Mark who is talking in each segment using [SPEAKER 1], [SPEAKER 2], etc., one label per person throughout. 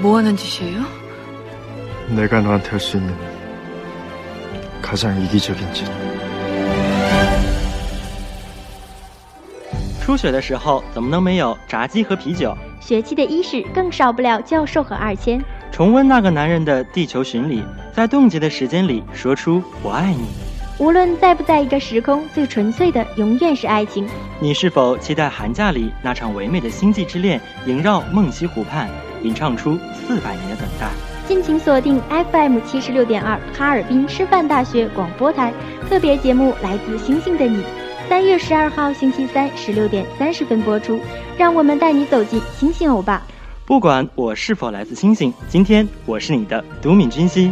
[SPEAKER 1] 뭐 하는 짓이에요?
[SPEAKER 2] 내가 너한테 할 수 있는 가장 이기적인 짓.
[SPEAKER 3] 初雪的时候怎么能没有炸鸡和啤酒？
[SPEAKER 4] 学期的伊始更少不了教授和二千。
[SPEAKER 3] 重温那个男人的地球巡礼，在冻结的时间里说出我爱你。
[SPEAKER 4] 无论在不在一个时空，最纯粹的永远是爱情。
[SPEAKER 3] 你是否期待寒假里那场唯美的星际之恋萦绕梦溪湖畔，吟唱出四百年的等待？
[SPEAKER 4] 敬请锁定 FM 七十六点二哈尔滨师范大学广播台特别节目《来自星星的你》，三月十二号星期三十六点三十分播出。让我们带你走进星星欧巴。
[SPEAKER 3] 不管我是否来自星星，今天我是你的独敏君熙。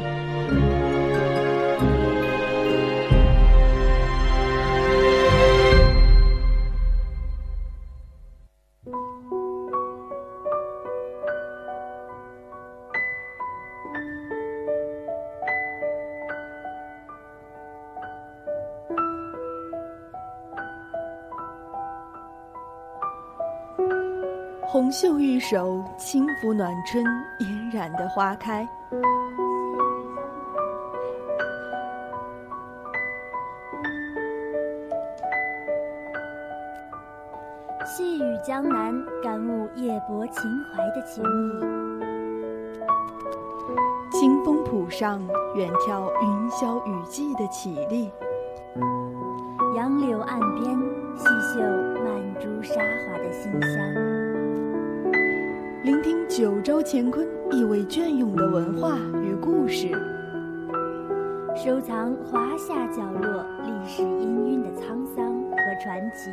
[SPEAKER 5] 袖玉手，轻拂暖春嫣然的花开。
[SPEAKER 6] 细雨江南，感悟夜泊秦淮的情谊。
[SPEAKER 5] 清风浦上，远眺云霄雨霁的绮丽。
[SPEAKER 6] 杨柳岸边，细嗅曼珠沙华的馨香。
[SPEAKER 5] 聆听九州乾坤意味隽永的文化与故事，
[SPEAKER 6] 收藏华夏角落历史氤氲的沧桑和传奇，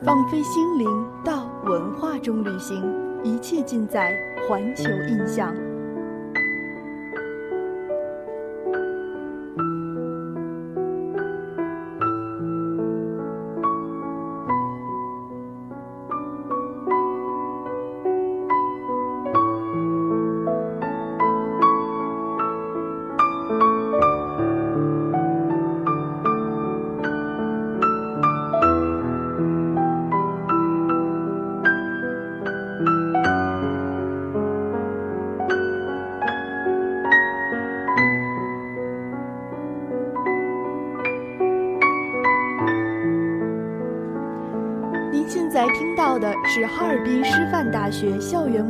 [SPEAKER 5] 放飞心灵到文化中旅行，一切尽在环球印象。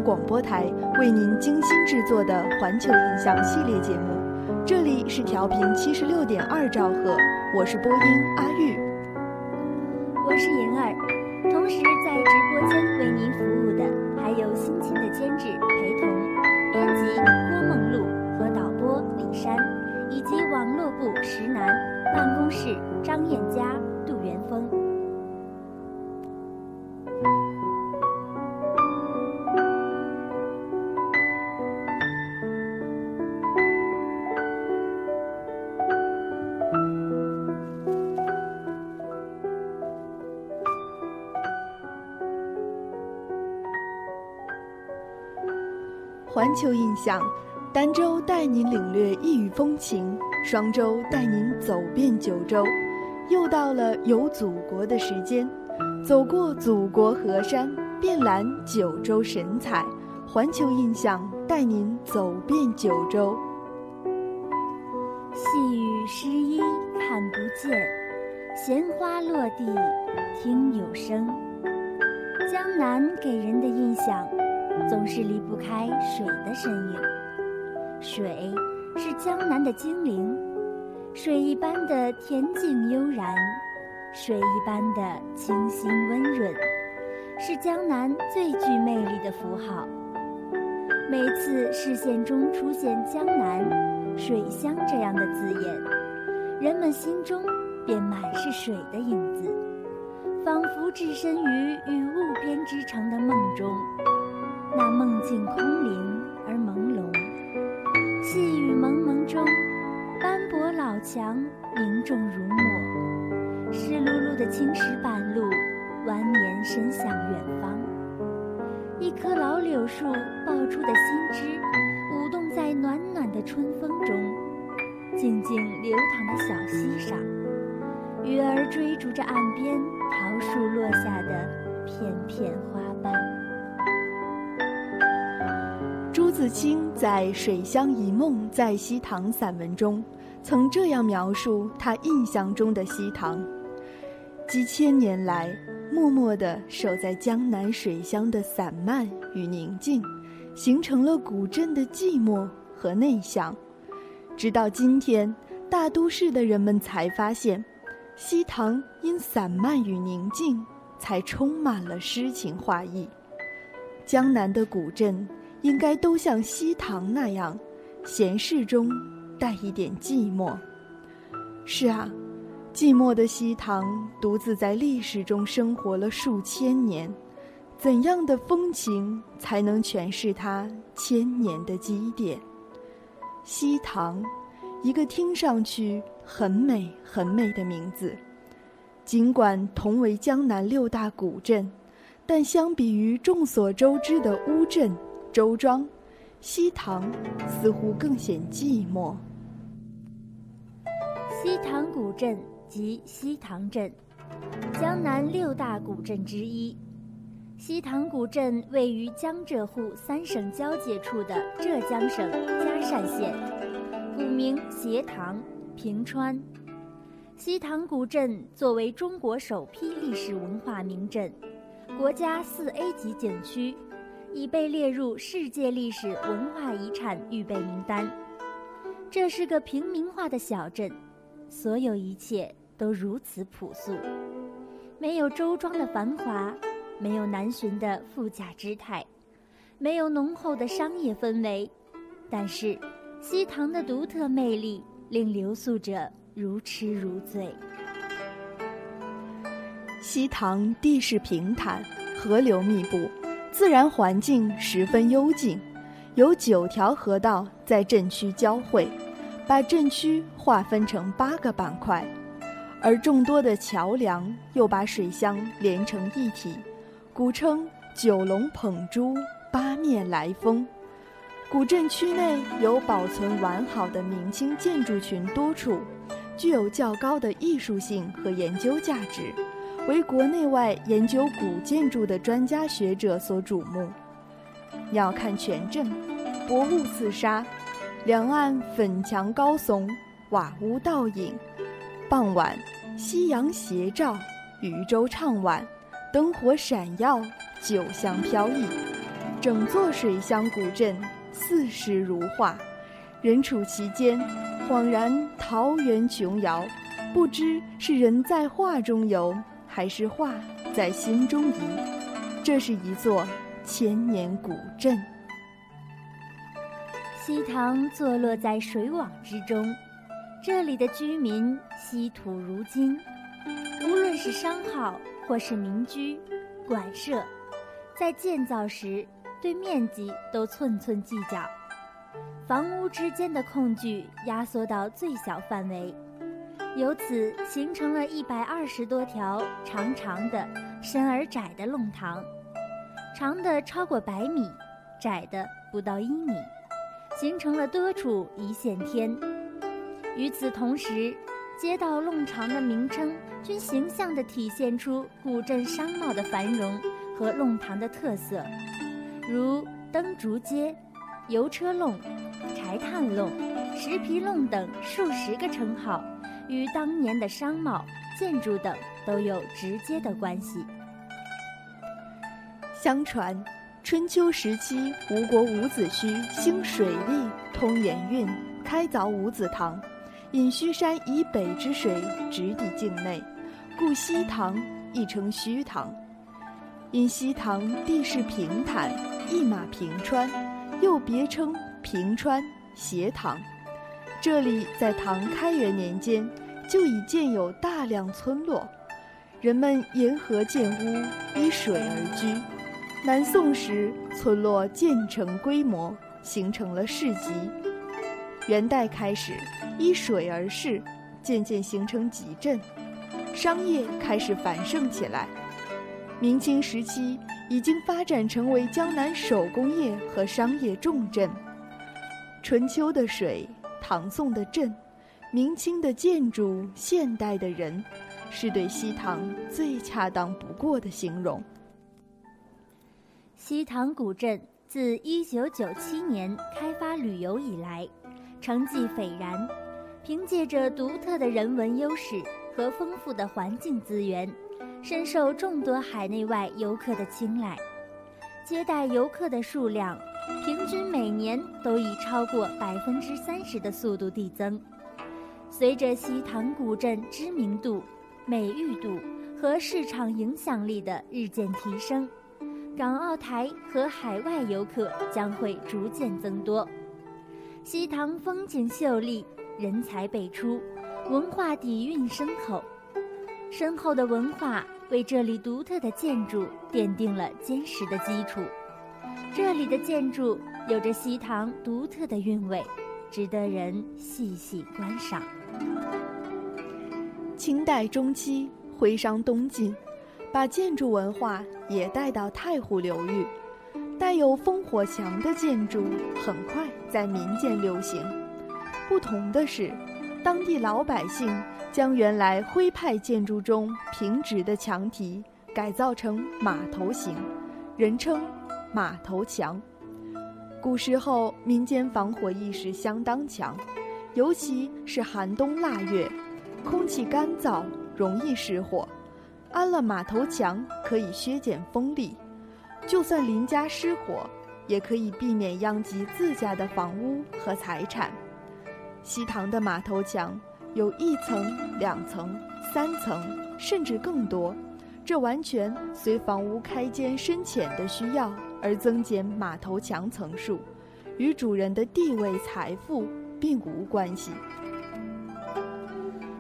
[SPEAKER 5] 广播台为您精心制作的《环球印象》系列节目，这里是调频七十六点二兆赫，我是播音阿玉，
[SPEAKER 6] 我是妍儿。同时在直播间为您服务的还有辛勤的监制裴彤、编辑郭梦露和导播李珊，以及网络部石楠、办公室张燕佳、杜元峰。
[SPEAKER 5] 环球印象，儋州带您领略异域风情，双州带您走遍九州。又到了游祖国的时间，走过祖国河山，遍览九州神采。环球印象带您走遍九州。
[SPEAKER 6] 细雨湿衣看不见，闲花落地听有声。江南给人的印象，总是离不开水的身影。水是江南的精灵，水一般的恬静悠然，水一般的清新温润，是江南最具魅力的符号。每次视线中出现“江南”“水乡”这样的字眼，人们心中便满是水的影子，仿佛置身于与雾编织成的梦中。那梦境空灵而朦胧，细雨蒙蒙中，斑驳老墙凝重如墨，湿漉漉的青石板路蜿蜒伸向远方。一棵老柳树爆出的新枝，舞动在暖暖的春风中；静静流淌的小溪上，鱼儿追逐着岸边桃树落下的片片花瓣。
[SPEAKER 5] 朱自清在《水乡一梦在西塘》散文中，曾这样描述他印象中的西塘：几千年来。默默地守在江南水乡的散漫与宁静，形成了古镇的寂寞和内向。直到今天，大都市的人们才发现，西塘因散漫与宁静，才充满了诗情画意。江南的古镇应该都像西塘那样，闲适中带一点寂寞。是啊。寂寞的西塘独自在历史中生活了数千年，怎样的风情才能诠释它千年的积淀？西塘，一个听上去很美很美的名字。尽管同为江南六大古镇，但相比于众所周知的乌镇、周庄，西塘似乎更显寂寞。
[SPEAKER 6] 西塘古镇。即西塘镇，江南六大古镇之一。西塘古镇位于江浙沪三省交界处的浙江省嘉善县，古名斜塘、平川。西塘古镇作为中国首批历史文化名镇，国家四 A 级景区，已被列入世界历史文化遗产预备名单。这是个平民化的小镇，所有一切。都如此朴素，没有周庄的繁华，没有南浔的富甲之态，没有浓厚的商业氛围，但是西塘的独特魅力令留宿者如痴如醉。
[SPEAKER 5] 西塘地势平坦，河流密布，自然环境十分幽静，有九条河道在镇区交汇，把镇区划分成八个板块。而众多的桥梁又把水乡连成一体，古称“九龙捧珠，八面来风”。古镇区内有保存完好的明清建筑群多处，具有较高的艺术性和研究价值，为国内外研究古建筑的专家学者所瞩目。鸟瞰全镇，薄雾四沙，两岸粉墙高耸，瓦屋倒影。傍晚，夕阳斜照，渔舟唱晚，灯火闪耀，酒香飘逸，整座水乡古镇四时如画。人处其间，恍然桃源琼瑶，不知是人在画中游，还是画在心中移。这是一座千年古镇。
[SPEAKER 6] 西塘坐落在水网之中。这里的居民稀土如金，无论是商号或是民居、馆舍，在建造时对面积都寸寸计较，房屋之间的空距压缩到最小范围，由此形成了一百二十多条长长的、深而窄的弄堂，长的超过百米，窄的不到一米，形成了多处一线天。与此同时，街道弄堂的名称均形象地体现出古镇商贸的繁荣和弄堂的特色，如灯烛街、油车弄、柴炭弄、石皮弄等数十个称号，与当年的商贸、建筑等都有直接的关系。
[SPEAKER 5] 相传，春秋时期吴国伍子胥兴水利，通盐运，开凿伍子塘，引虚山以北之水直抵境内，故西塘亦称虚塘。因西塘地势平坦，一马平川，又别称平川斜塘。这里在唐开元年间就已建有大量村落，人们沿河建屋，依水而居。南宋时，村落渐成规模，形成了市集。元代开始，依水而市，渐渐形成集镇，商业开始繁盛起来。明清时期，已经发展成为江南手工业和商业重镇。春秋的水，唐宋的镇，明清的建筑，现代的人，是对西塘最恰当不过的形容。
[SPEAKER 6] 西塘古镇自1997年开发旅游以来，成绩斐然。凭借着独特的人文优势和丰富的环境资源，深受众多海内外游客的青睐。接待游客的数量，平均每年都以超过百分之三十的速度递增。随着西塘古镇知名度、美誉度和市场影响力的日渐提升。港澳台和海外游客将会逐渐增多。西塘风景秀丽，人才辈出，文化底蕴深厚。深厚的文化为这里独特的建筑奠定了坚实的基础。这里的建筑有着西塘独特的韵味，值得人细细观赏。
[SPEAKER 5] 清代中期，徽商东进。把建筑文化也带到太湖流域，带有烽火墙的建筑很快在民间流行。不同的是，当地老百姓将原来徽派建筑中平直的墙体改造成马头形，人称“马头墙”。古时候民间防火意识相当强，尤其是寒冬腊月，空气干燥，容易失火。安了马头墙可以削减风力，就算邻家失火，也可以避免殃及自家的房屋和财产。西塘的马头墙有一层、两层、三层，甚至更多，这完全随房屋开间深浅的需要而增减马头墙层数，与主人的地位、财富并无关系。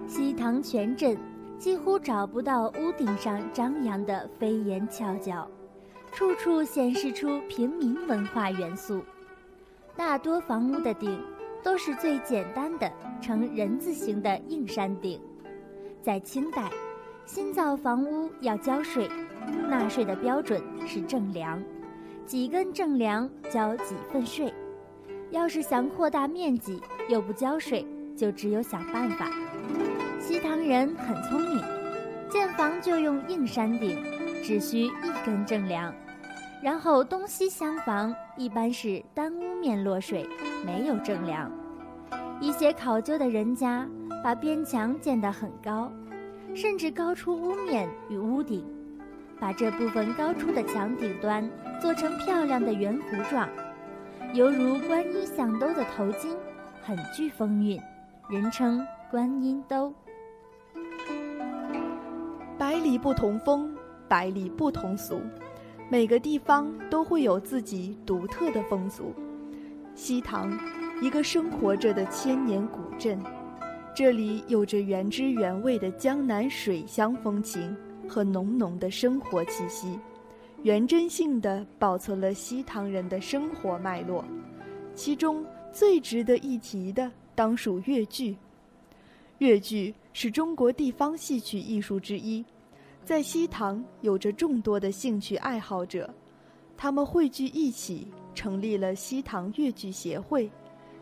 [SPEAKER 6] 西塘全镇。几乎找不到屋顶上张扬的飞檐翘角，处处显示出平民文化元素。大多房屋的顶都是最简单的呈人字形的硬山顶。在清代，新造房屋要交税，纳税的标准是正粮，几根正粮交几份税。要是想扩大面积又不交税，就只有想办法。西塘人很聪明，建房就用硬山顶，只需一根正梁，然后东西厢房一般是单屋面落水，没有正梁。一些考究的人家把边墙建得很高，甚至高出屋面与屋顶，把这部分高出的墙顶端做成漂亮的圆弧状，犹如观音响兜的头巾，很具风韵，人称观音兜。
[SPEAKER 5] 百里不同风，百里不同俗，每个地方都会有自己独特的风俗。西塘，一个生活着的千年古镇，这里有着原汁原味的江南水乡风情和浓浓的生活气息，原真性的保存了西塘人的生活脉络。其中最值得一提的，当属越剧。越剧是中国地方戏曲艺术之一。在西塘有着众多的兴趣爱好者，他们汇聚一起，成立了西塘越剧协会，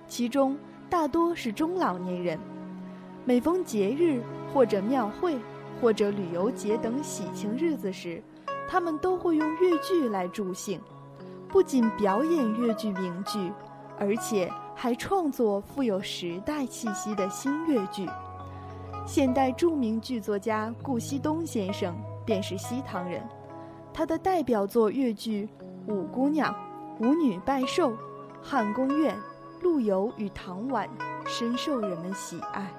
[SPEAKER 5] 其中大多是中老年人。每逢节日或者庙会或者旅游节等喜庆日子时，他们都会用越剧来助兴，不仅表演越剧名剧，而且还创作富有时代气息的新越剧。现代著名剧作家顾惜东先生便是西塘人，他的代表作越剧《五姑娘》《舞女拜寿》《汉宫苑》《陆游与唐婉》深受人们喜爱。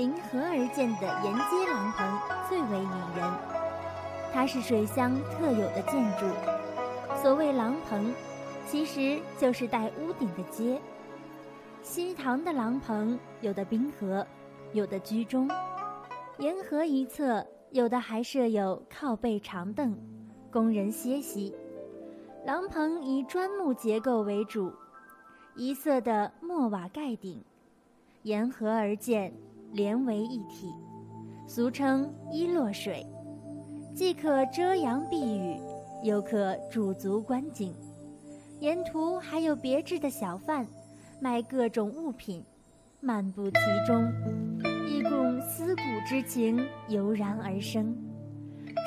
[SPEAKER 6] 临河而建的沿街廊棚最为引人，它是水乡特有的建筑。所谓廊棚，其实就是带屋顶的街。西塘的廊棚有的滨河，有的居中，沿河一侧。有的还设有靠背长凳，供人歇息。廊棚以砖木结构为主，一色的墨瓦盖顶，沿河而建，连为一体，俗称一落水，既可遮阳避雨，又可驻足观景。沿途还有别致的小贩，卖各种物品，漫步其中。一股思古之情油然而生。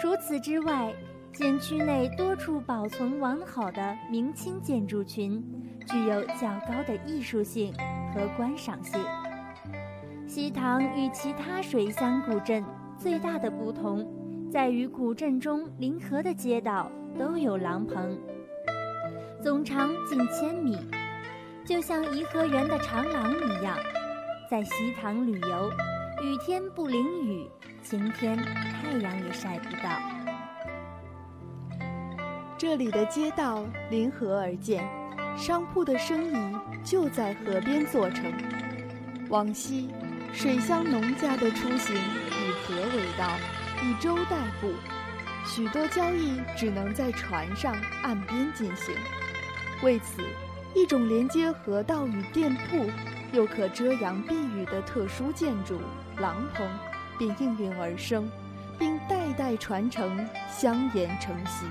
[SPEAKER 6] 除此之外，景区内多处保存完好的明清建筑群，具有较高的艺术性和观赏性。西塘与其他水乡古镇最大的不同，在于古镇中临河的街道都有廊棚，总长近千米，就像颐和园的长廊一样，在西塘旅游。雨天不淋雨，晴天太阳也晒不到。
[SPEAKER 5] 这里的街道临河而建，商铺的生意就在河边做成。往昔，水乡农家的出行以河为道，以舟代步，许多交易只能在船上岸边进行。为此，一种连接河道与店铺，又可遮阳避雨的特殊建筑——廊棚，便应运而生，并代代传承，相沿成习。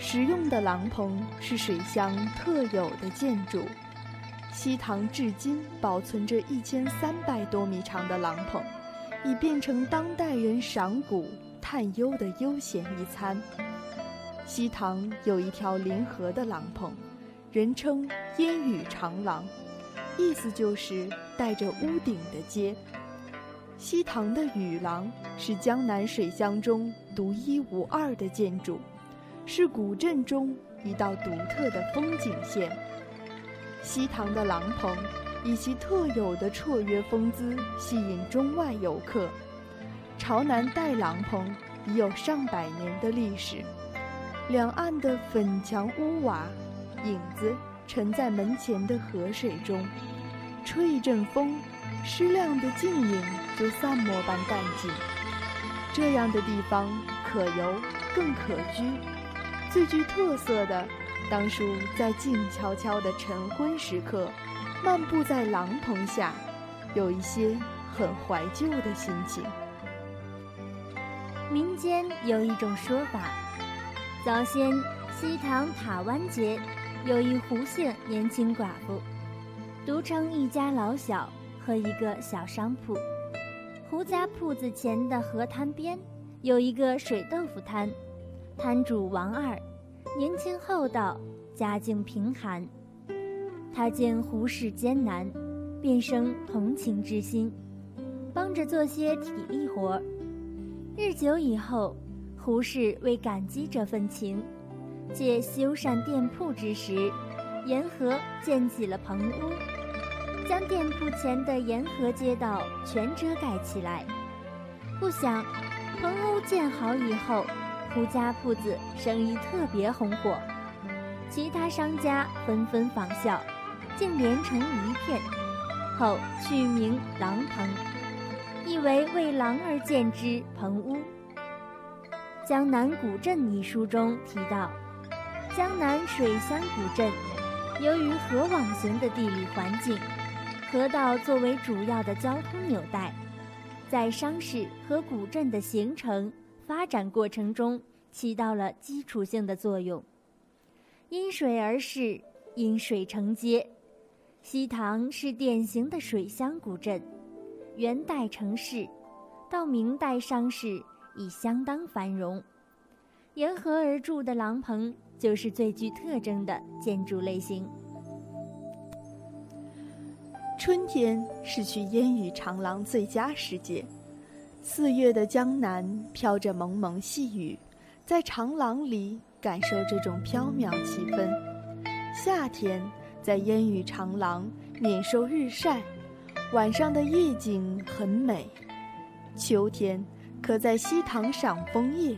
[SPEAKER 5] 实用的廊棚是水乡特有的建筑。西塘至今保存着一千三百多米长的廊棚，已变成当代人赏古探幽的悠闲一餐。西塘有一条临河的廊棚，人称烟雨长廊，意思就是带着屋顶的街。西塘的雨廊是江南水乡中独一无二的建筑，是古镇中一道独特的风景线。西塘的廊棚以其特有的绰约风姿吸引中外游客。朝南带廊棚已有上百年的历史，两岸的粉墙屋瓦，影子沉在门前的河水中，吹一阵风，湿亮的镜影就散墨般淡尽。这样的地方可游更可居，最具特色的。当初在静悄悄的晨昏时刻，漫步在廊棚下，有一些很怀旧的心情。
[SPEAKER 6] 民间有一种说法，早先西塘塔湾街有一胡姓年轻寡妇，独撑一家老小和一个小商铺。胡家铺子前的河滩边有一个水豆腐摊，摊主王二。年轻厚道，家境贫寒。他见胡适艰难，便生同情之心，帮着做些体力活。日久以后，胡适为感激这份情，借修缮店铺之时，沿河建起了棚屋，将店铺前的沿河街道全遮盖起来。不想，棚屋建好以后。胡家铺子生意特别红火，其他商家纷纷仿效，竟连成一片。后取名狼棚，意为为狼而建之棚屋。《江南古镇》一书中提到，江南水乡古镇，由于河网型的地理环境，河道作为主要的交通纽带，在商市和古镇的形成。发展过程中起到了基础性的作用。因水而市，因水成街。西塘是典型的水乡古镇，元代城市，到明代商市已相当繁荣。沿河而筑的廊棚就是最具特征的建筑类型。
[SPEAKER 5] 春天是去烟雨长廊最佳时节。四月的江南飘着蒙蒙细雨，在长廊里感受这种飘渺气氛。夏天在烟雨长廊免受日晒，晚上的夜景很美。秋天可在西塘赏枫叶，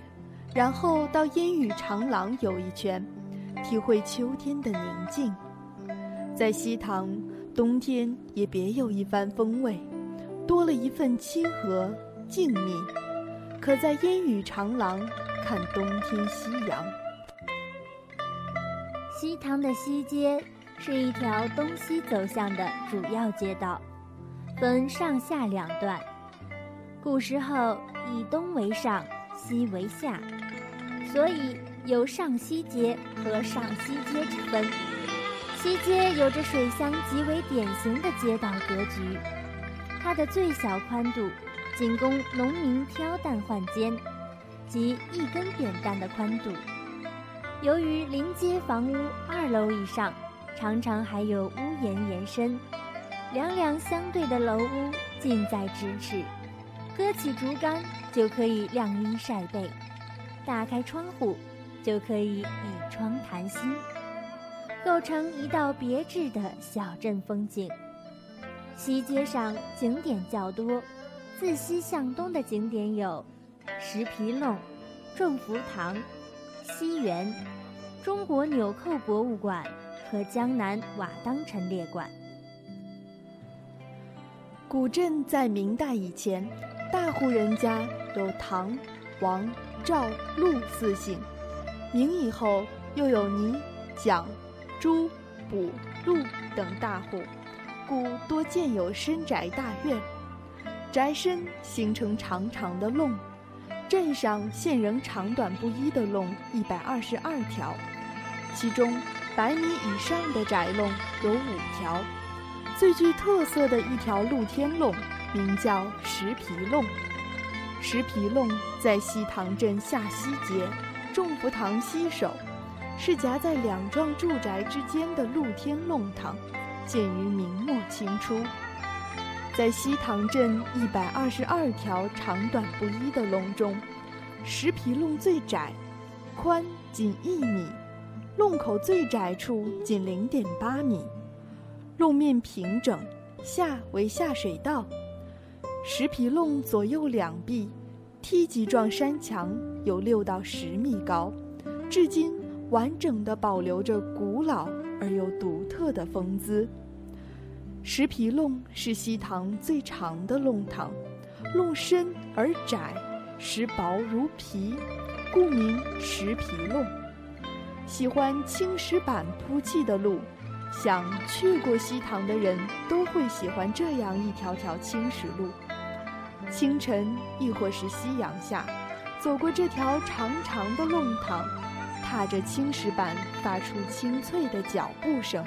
[SPEAKER 5] 然后到烟雨长廊游一圈，体会秋天的宁静。在西塘，冬天也别有一番风味，多了一份亲和。静谧，可在烟雨长廊看冬天夕阳。
[SPEAKER 6] 西塘的西街是一条东西走向的主要街道，分上下两段。古时候以东为上，西为下，所以有上西街和上西街之分。西街有着水乡极为典型的街道格局，它的最小宽度。仅供农民挑担换肩，即一根扁担的宽度。由于临街房屋二楼以上常常还有屋檐延伸，两两相对的楼屋近在咫尺，搁起竹竿就可以晾衣晒被，打开窗户就可以倚窗谈心，构成一道别致的小镇风景。西街上景点较多。自西向东的景点有石皮弄、众福堂、西园、中国纽扣博物馆和江南瓦当陈列馆。
[SPEAKER 5] 古镇在明代以前，大户人家有唐、王、赵、陆四姓。明以后又有倪、蒋、朱、卜、陆等大户，故多建有深宅大院。宅身形成长长的弄，镇上现仍长短不一的弄一百二十二条，其中百米以上的宅弄有五条。最具特色的一条露天弄，名叫石皮弄。石皮弄在西塘镇下西街众福堂西首，是夹在两幢住宅之间的露天弄堂，建于明末清初。在西塘镇一百二十二条长短不一的龙中，石皮弄最窄，宽仅一米，弄口最窄处仅零点八米。弄面平整，下为下水道。石皮弄左右两壁，梯级状山墙有六到十米高，至今完整的保留着古老而又独特的风姿。石皮弄是西塘最长的弄堂，弄深而窄，石薄如皮，故名石皮弄。喜欢青石板铺砌的路。想去过西塘的人都会喜欢这样一条条青石路。清晨亦或是夕阳下，走过这条长长的弄堂，踏着青石板发出清脆的脚步声，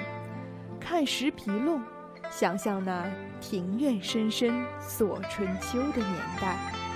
[SPEAKER 5] 看石皮弄，想象那庭院深深锁春秋的年代。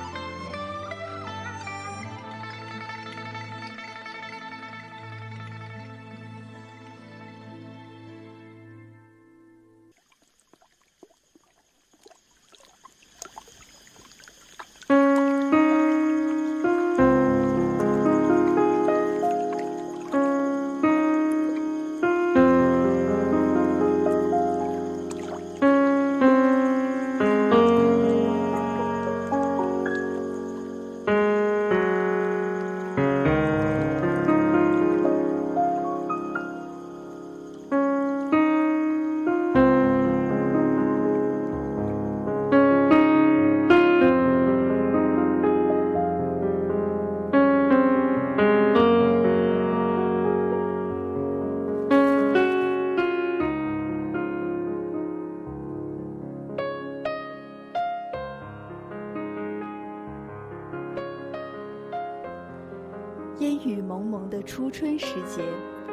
[SPEAKER 5] 的初春时节，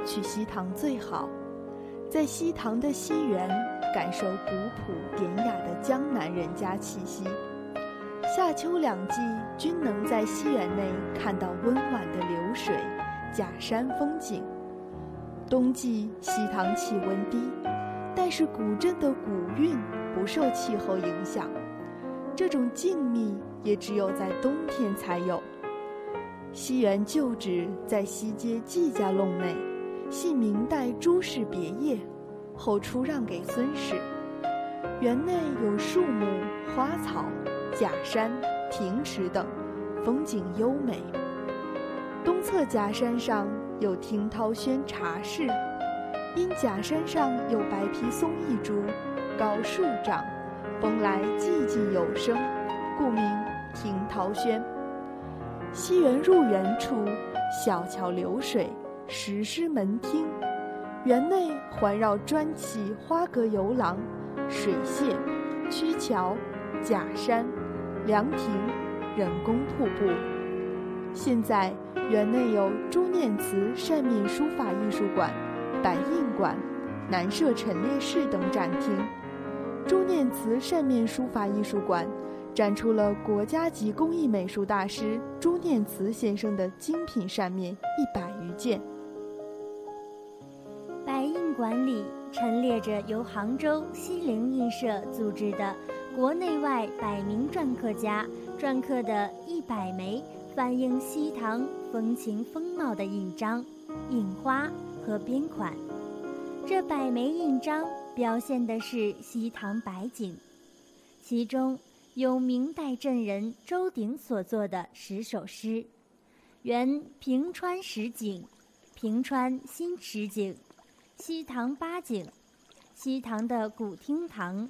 [SPEAKER 5] 去西塘最好。在西塘的西园，感受古朴典雅的江南人家气息。夏秋两季均能在西园内看到温婉的流水、假山风景。冬季西塘气温低，但是古镇的古韵不受气候影响，这种静谧也只有在冬天才有。西园旧址在西街季家弄内，系明代朱氏别业，后出让给孙氏。园内有树木、花草、假山、亭池等，风景优美。东侧假山上有听涛轩茶室，因假山上有白皮松一株，高数丈，风来寂寂有声，故名听涛轩。西园入园处，小桥流水，石狮门厅，园内环绕砖砌花格游廊、水榭、曲桥、假山、凉亭、人工瀑布。现在园内有朱念慈扇面书法艺术馆、白印馆、南社陈列室等展厅。朱念慈扇面书法艺术馆。展出了国家级工艺美术大师朱念慈先生的精品扇面一百余件。
[SPEAKER 6] 白印馆里陈列着由杭州西泠印社组织的国内外百名篆刻家篆刻的一百枚反映西塘风情风貌的印章、印花和边款。这百枚印章表现的是西塘百景，其中。有明代镇人周鼎所作的十首诗，原平川十景、平川新十景、西塘八景、西塘的古厅堂、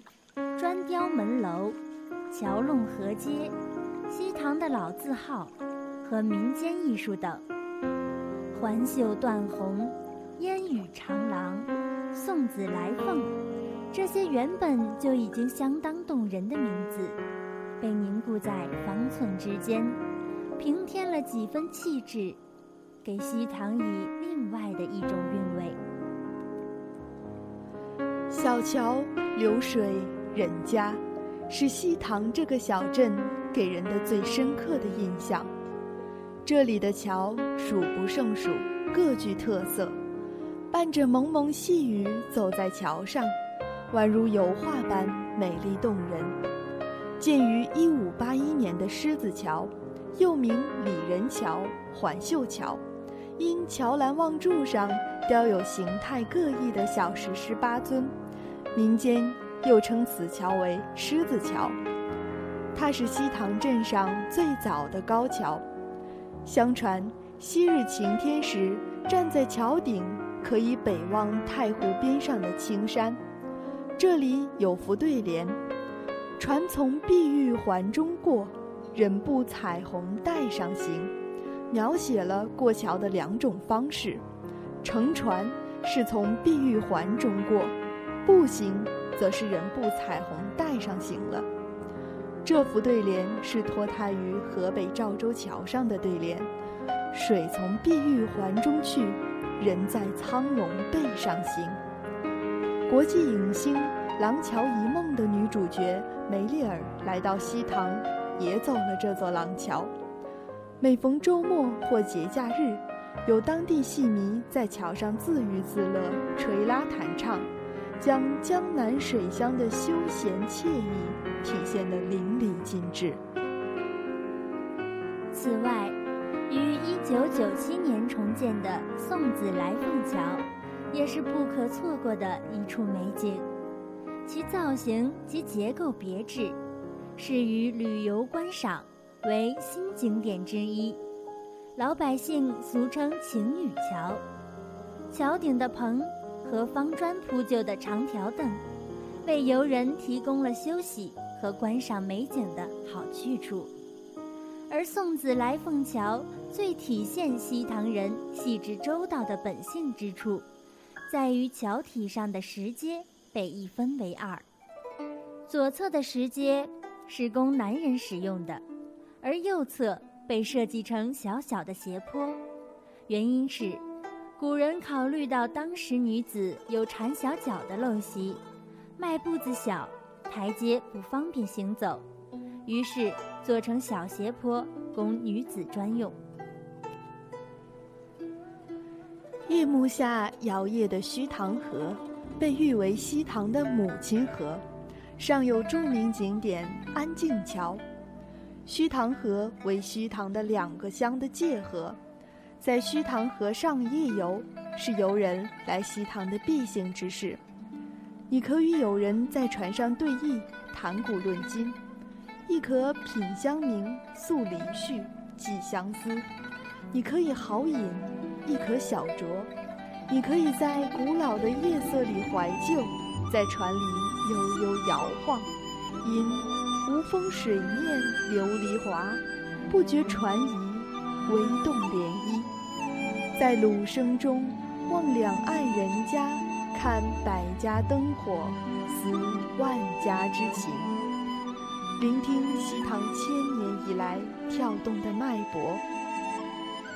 [SPEAKER 6] 砖雕门楼、桥弄河街、西塘的老字号和民间艺术等。环袖断红、烟雨长廊、送子来凤，这些原本就已经相当动人的名字，被凝固在方寸之间，平添了几分气质，给西塘以另外的一种韵味。
[SPEAKER 5] 小桥流水人家，是西塘这个小镇给人的最深刻的印象。这里的桥数不胜数，各具特色。伴着蒙蒙细雨，走在桥上，宛如油画般美丽动人。建于一五八一年的狮子桥，又名李仁桥、环秀桥，因桥栏望柱上雕有形态各异的小石狮八尊，民间又称此桥为狮子桥。它是西塘镇上最早的高桥。相传，昔日晴天时，站在桥顶，可以北望太湖边上的青山。这里有幅对联：“船从碧玉环中过，人步彩虹带上行。”描写了过桥的两种方式：乘船是从碧玉环中过，步行则是人步彩虹带上行了。这幅对联是脱胎于河北赵州桥上的对联：“水从碧玉环中去，人在苍龙背上行。”国际影星《廊桥遗梦》的女主角梅丽尔来到西塘，也走了这座廊桥。每逢周末或节假日，有当地戏迷在桥上自娱自乐、吹拉弹唱。将江南水乡的休闲惬意体现得淋漓尽致。
[SPEAKER 6] 此外，于1997年重建的宋子来凤桥，也是不可错过的一处美景。其造型及结构别致，适于旅游观赏，为新景点之一。老百姓俗称晴雨桥。桥顶的棚。和方砖铺就的长条凳，为游人提供了休息和观赏美景的好去处。而送子来凤桥最体现西塘人细致周到的本性之处，在于桥体上的石阶被一分为二，左侧的石阶是供男人使用的，而右侧被设计成小小的斜坡，原因是。古人考虑到当时女子有缠小脚的陋习，迈步子小，台阶不方便行走，于是做成小斜坡，供女子专用。
[SPEAKER 5] 夜幕下摇曳的虚塘河，被誉为西塘的母亲河，上有著名景点安静桥。虚塘河为虚塘的两个乡的界河。在虚塘河上夜游，是游人来西塘的必行之事。你可与友人在船上对弈、谈古论今；亦可品香茗、诉离绪、寄相思；你可以豪饮，亦可小酌；你可以在古老的夜色里怀旧，在船里悠悠摇晃，因无风水面琉璃滑，不觉船移。微动涟漪，在芦声中望两岸人家，看百家灯火，思万家之情，聆听西塘千年以来跳动的脉搏。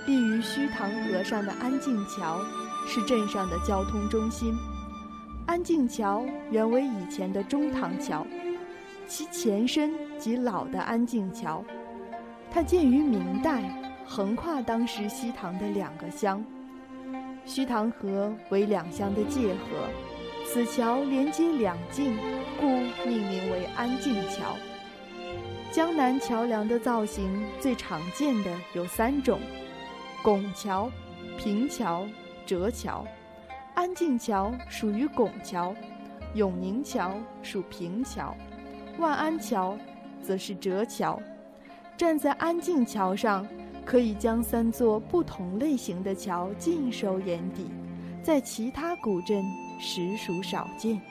[SPEAKER 5] 立于虚塘河上的安静桥，是镇上的交通中心。安静桥原为以前的中塘桥，其前身即老的安静桥，它建于明代。横跨当时西塘的两个乡，虚塘河为两乡的界河，此桥连接两境，故命名为安静桥。江南桥梁的造型最常见的有三种：拱桥、平桥、折桥。安静桥属于拱桥，永宁桥属平桥，万安桥则是折桥。站在安静桥上。可以将三座不同类型的桥尽收眼底，在其他古镇实属少见。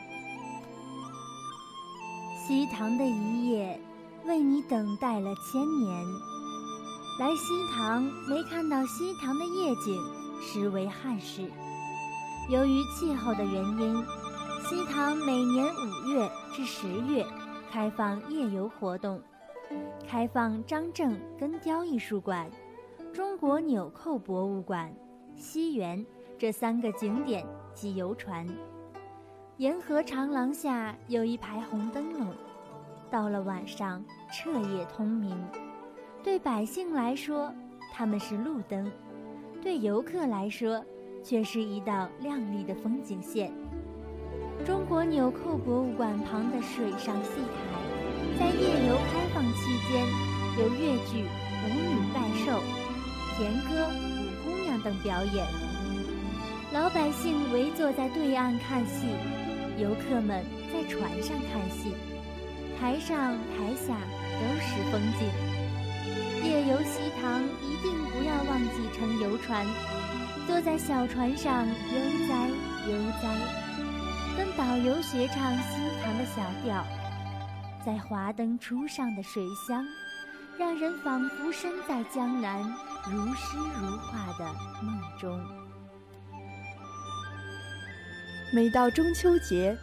[SPEAKER 6] 西塘的一夜，为你等待了千年。来西塘没看到西塘的夜景，实为憾事。由于气候的原因，西塘每年五月至十月开放夜游活动，开放张正根雕艺术馆、中国纽扣博物馆、西园这三个景点及游船。沿河长廊下有一排红灯笼，到了晚上彻夜通明。对百姓来说，他们是路灯；对游客来说，却是一道亮丽的风景线。中国纽扣博物馆旁的水上戏台，在夜游开放期间，有越剧、舞女拜寿、田歌、舞姑娘等表演。老百姓围坐在对岸看戏，游客们在船上看戏，台上台下都是风景。夜游西塘，一定不要忘记乘游船，坐在小船上悠哉悠哉，跟导游学唱西塘的小调，在华灯初上的水乡，让人仿佛身在江南，如诗如画的梦中。
[SPEAKER 5] 每到中秋节，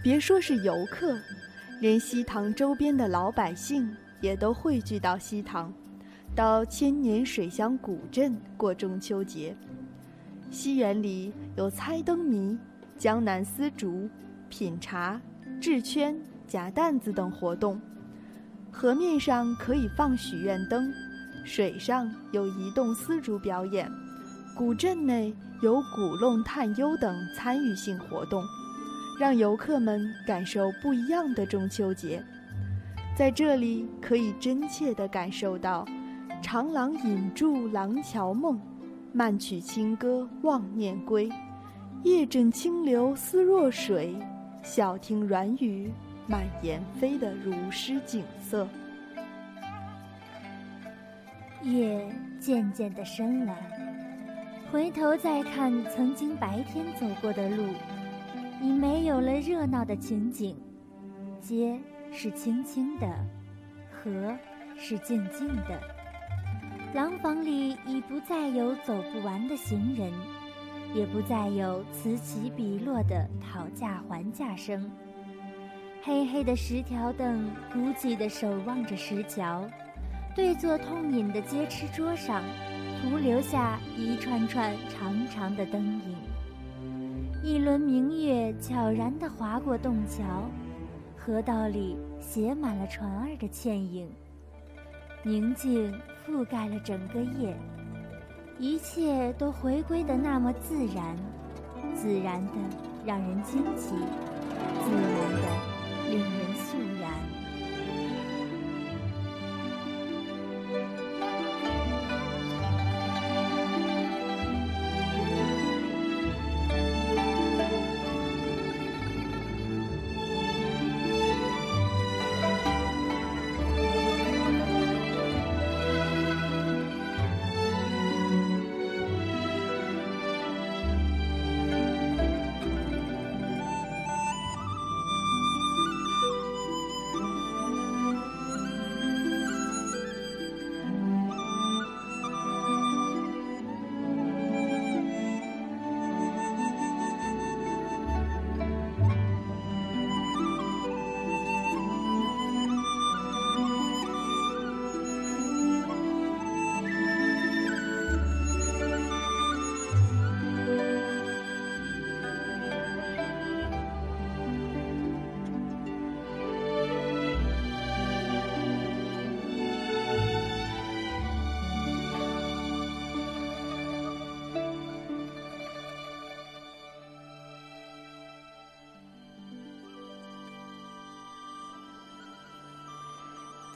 [SPEAKER 5] 别说是游客，连西塘周边的老百姓也都汇聚到西塘。到千年水乡古镇过中秋节，西园里有猜灯谜、江南丝竹、品茶、制圈、夹担子等活动。河面上可以放许愿灯，水上有移动丝竹表演，古镇内有古弄探幽等参与性活动，让游客们感受不一样的中秋节。在这里，可以真切地感受到。长廊引住廊桥梦，漫曲清歌望念归。夜枕清流思若水，晓听软语满檐飞的如诗景色。
[SPEAKER 6] 夜渐渐的深了，回头再看曾经白天走过的路，已没有了热闹的情景。街是清清的，河是静静的。廊坊里已不再有走不完的行人，也不再有此起彼落的讨价还价声。黑黑的石条凳孤寂地守望着石桥，对坐痛饮的街吃桌上，徒留下一串串长长的灯影。一轮明月悄然地划过洞桥，河道里写满了船儿的倩影。宁静。覆盖了整个夜，一切都回归的那么自然，自然的让人惊奇，自然的令人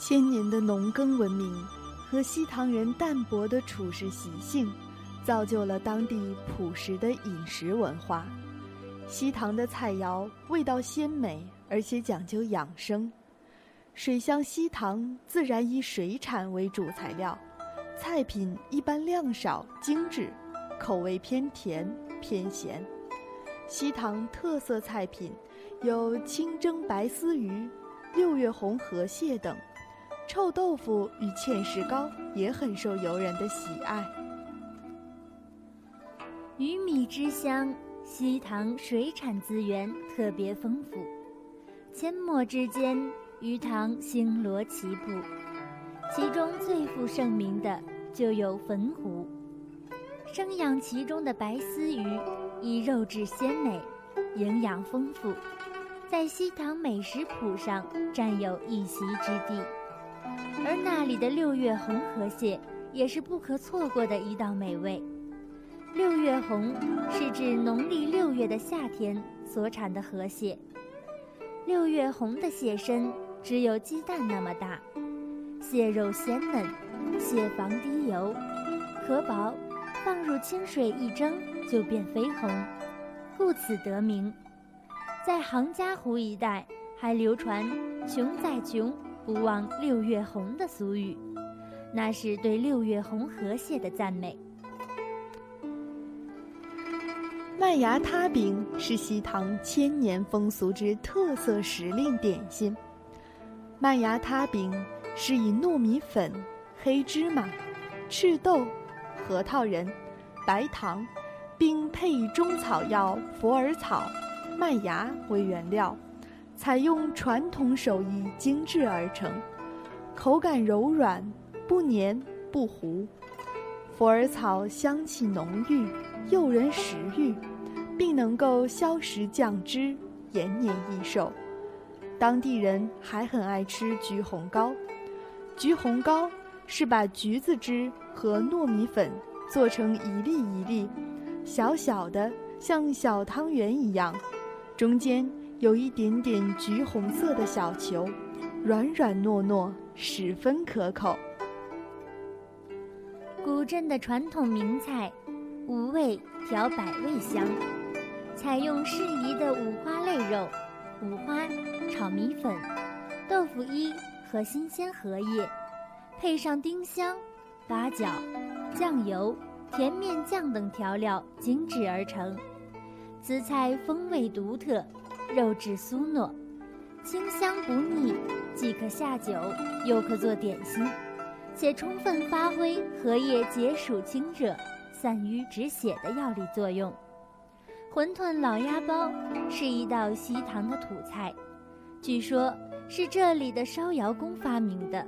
[SPEAKER 5] 千年的农耕文明和西塘人淡泊的处事习性，造就了当地朴实的饮食文化。西塘的菜肴味道鲜美，而且讲究养生。水乡西塘自然以水产为主材料，菜品一般量少精致，口味偏甜偏咸。西塘特色菜品有清蒸白丝鱼、六月红河蟹等。臭豆腐与芡实糕也很受游人的喜爱。
[SPEAKER 6] 鱼米之乡，西塘水产资源特别丰富，阡陌之间，鱼塘星罗棋布。其中最负盛名的就有汾湖，生养其中的白丝鱼，以肉质鲜美、营养丰富，在西塘美食谱上占有一席之地。而那里的六月红河蟹也是不可错过的一道美味。六月红是指农历六月的夏天所产的河蟹。六月红的蟹身只有鸡蛋那么大，蟹肉鲜嫩，蟹房滴油，壳薄，放入清水一蒸就变绯红，故此得名。在杭嘉湖一带还流传“穷再穷，不忘六月红”的俗语，那是对六月红河蟹的赞美。
[SPEAKER 5] 麦芽塌饼是西塘千年风俗之特色时令点心。麦芽塌饼是以糯米粉、黑芝麻、赤豆、核桃仁、白糖，并配以中草药佛耳草、麦芽为原料，采用传统手艺精制而成，口感柔软，不黏不糊。佛耳草香气浓郁，诱人食欲。并能够消食降脂、延年益寿。当地人还很爱吃橘红糕。橘红糕是把橘子汁和糯米粉做成一粒一粒，小小的，像小汤圆一样，中间有一点点橘红色的小球，软软糯糯，十分可口。
[SPEAKER 6] 古镇的传统名菜，五味调百味香。采用适宜的五花类肉，五花炒米粉、豆腐衣和新鲜荷叶，配上丁香、八角、酱油、甜面酱等调料精制而成。此菜风味独特，肉质酥糯，清香不腻，既可下酒，又可做点心，且充分发挥荷叶解暑清热、散瘀止血的药理作用。馄饨老鸭包是一道西塘的土菜，据说是这里的烧窑工发明的。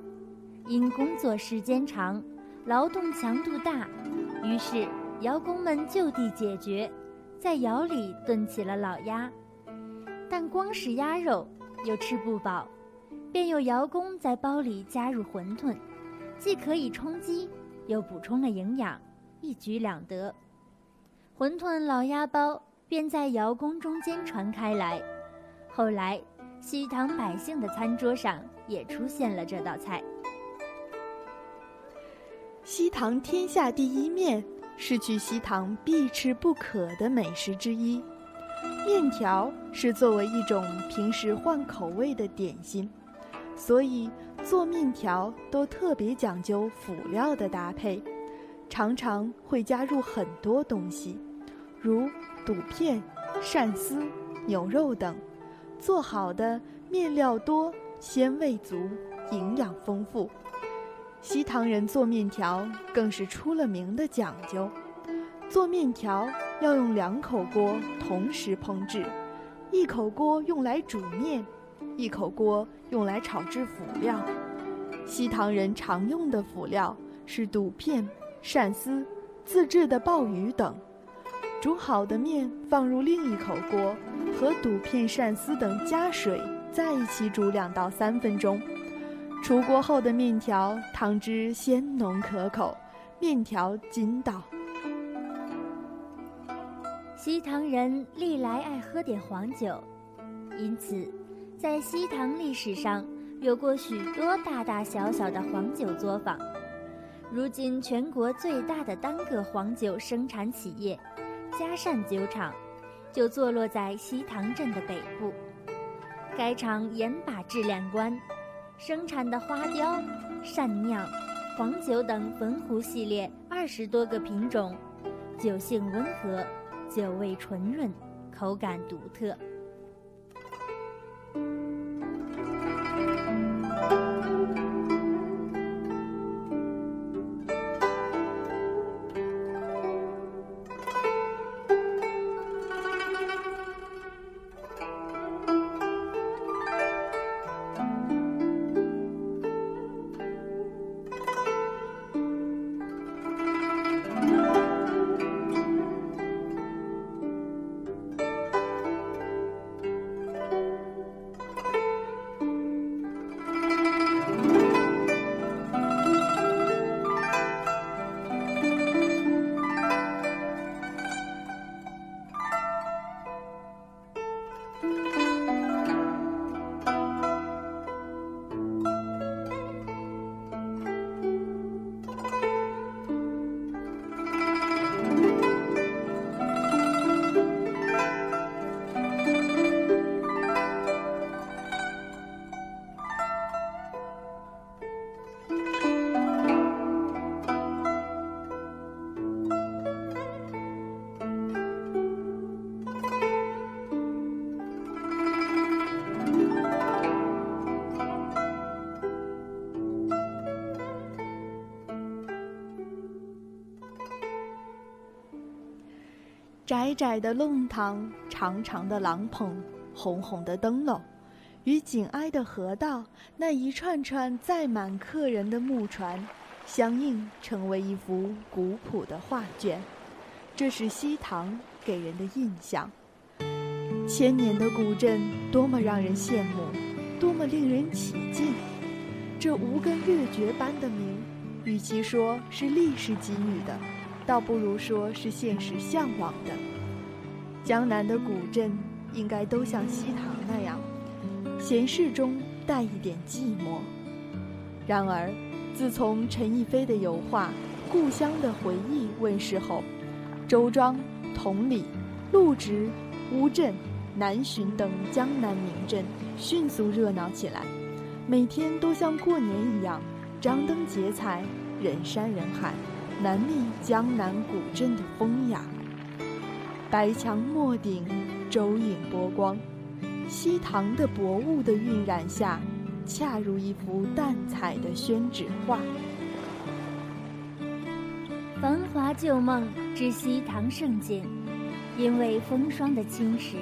[SPEAKER 6] 因工作时间长，劳动强度大，于是窑工们就地解决，在窑里炖起了老鸭。但光是鸭肉又吃不饱，便有窑工在包里加入馄饨，既可以充饥，又补充了营养，一举两得。馄饨老鸭包。便在窑工中间传开来，后来西塘百姓的餐桌上也出现了这道菜。
[SPEAKER 5] 西塘天下第一面是去西塘必吃不可的美食之一，面条是作为一种平时换口味的点心，所以做面条都特别讲究辅料的搭配，常常会加入很多东西，如。肚片、鳝丝、牛肉等，做好的面料多，鲜味足，营养丰富。西塘人做面条更是出了名的讲究，做面条要用两口锅同时烹制，一口锅用来煮面，一口锅用来炒制辅料。西塘人常用的辅料是肚片、鳝丝、自制的鲍鱼等。煮好的面放入另一口锅，和肚片、鳝丝等加水在一起煮两到三分钟。出锅后的面条汤汁鲜浓可口，面条筋道。
[SPEAKER 6] 西塘人历来爱喝点黄酒，因此，在西塘历史上有过许多大大小小的黄酒作坊。如今，全国最大的单个黄酒生产企业。嘉善酒厂就坐落在西塘镇的北部，该厂严把质量关，生产的花雕、善酿、黄酒等汾湖系列二十多个品种，酒性温和，酒味醇润，口感独特。
[SPEAKER 5] 窄窄的弄堂，长长的廊棚，红红的灯笼，与紧挨的河道那一串串载满客人的木船，相映成为一幅古朴的画卷。这是西塘给人的印象。千年的古镇，多么让人羡慕，多么令人起敬。这无根月绝般的名，与其说是历史给予的。倒不如说是现实向往的。江南的古镇应该都像西塘那样，闲适中带一点寂寞。然而，自从陈逸飞的油画《故乡的回忆》问世后，周庄、同里、陆直、乌镇、南浔等江南名镇迅速热闹起来，每天都像过年一样，张灯结彩，人山人海。难觅江南古镇的风雅，白墙墨顶，周影波光，西塘的薄雾的晕染下，恰如一幅淡彩的宣纸画。
[SPEAKER 6] 繁华旧梦之西塘胜景，因为风霜的侵蚀，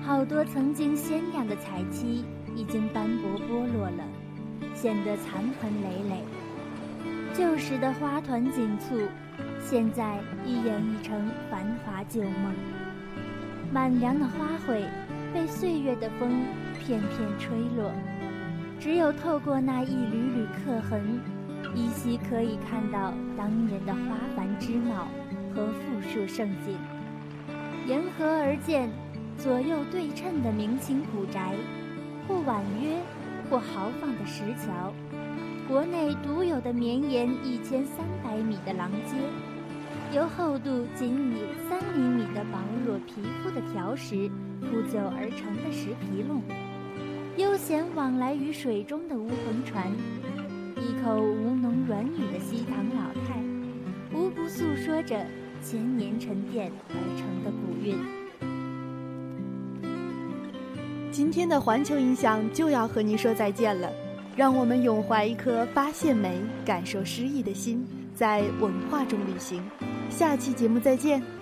[SPEAKER 6] 好多曾经鲜亮的彩漆已经斑驳剥落了，显得残痕累累。旧时的花团锦簇，现在已演绎成繁华旧梦。满梁的花卉被岁月的风片片吹落，只有透过那一缕缕刻痕，依稀可以看到当年的花繁枝茂和富庶盛景。沿河而建，左右对称的明清古宅，或婉约，或豪放的石桥。国内独有的绵延一千三百米的廊街，由厚度仅以三厘米的薄弱皮肤的条石铺就而成的石皮弄，悠闲往来于水中的乌篷船，一口吴侬软语的西塘老太，无不诉说着千年沉淀而成的古韵。
[SPEAKER 5] 今天的环球影响就要和您说再见了。让我们永怀一颗发现美、感受诗意的心，在文化中旅行。下期节目再见。